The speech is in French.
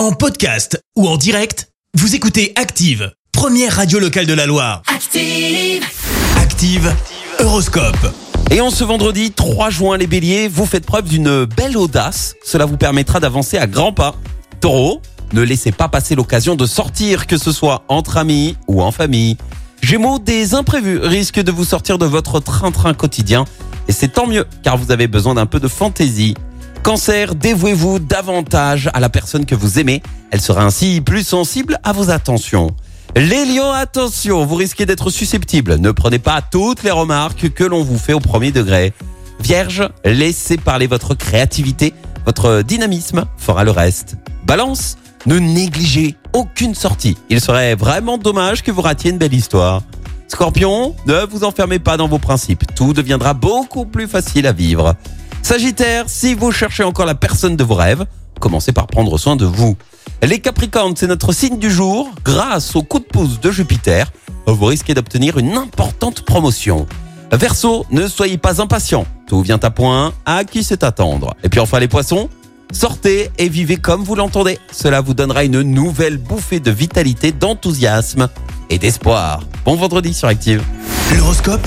En podcast ou en direct, vous écoutez Active, première radio locale de la Loire. Active. Active, Horoscope. Et en ce vendredi 3 juin, les béliers, vous faites preuve d'une belle audace. Cela vous permettra d'avancer à grands pas. Taureau, ne laissez pas passer l'occasion de sortir, que ce soit entre amis ou en famille. Gémeaux, des imprévus risquent de vous sortir de votre train-train quotidien. Et c'est tant mieux, car vous avez besoin d'un peu de fantaisie. Cancer, dévouez-vous davantage à la personne que vous aimez. Elle sera ainsi plus sensible à vos attentions. Les lions, attention, vous risquez d'être susceptible. Ne prenez pas toutes les remarques que l'on vous fait au premier degré. Vierge, laissez parler votre créativité. Votre dynamisme fera le reste. Balance, ne négligez aucune sortie. Il serait vraiment dommage que vous ratiez une belle histoire. Scorpion, ne vous enfermez pas dans vos principes. Tout deviendra beaucoup plus facile à vivre. Sagittaire, si vous cherchez encore la personne de vos rêves, commencez par prendre soin de vous. Les Capricornes, c'est notre signe du jour. Grâce au coup de pouce de Jupiter, vous risquez d'obtenir une importante promotion. Verseau, ne soyez pas impatient. Tout vient à point, à qui c'est attendre? Et puis enfin les poissons, sortez et vivez comme vous l'entendez. Cela vous donnera une nouvelle bouffée de vitalité, d'enthousiasme et d'espoir. Bon vendredi sur Active. L'horoscope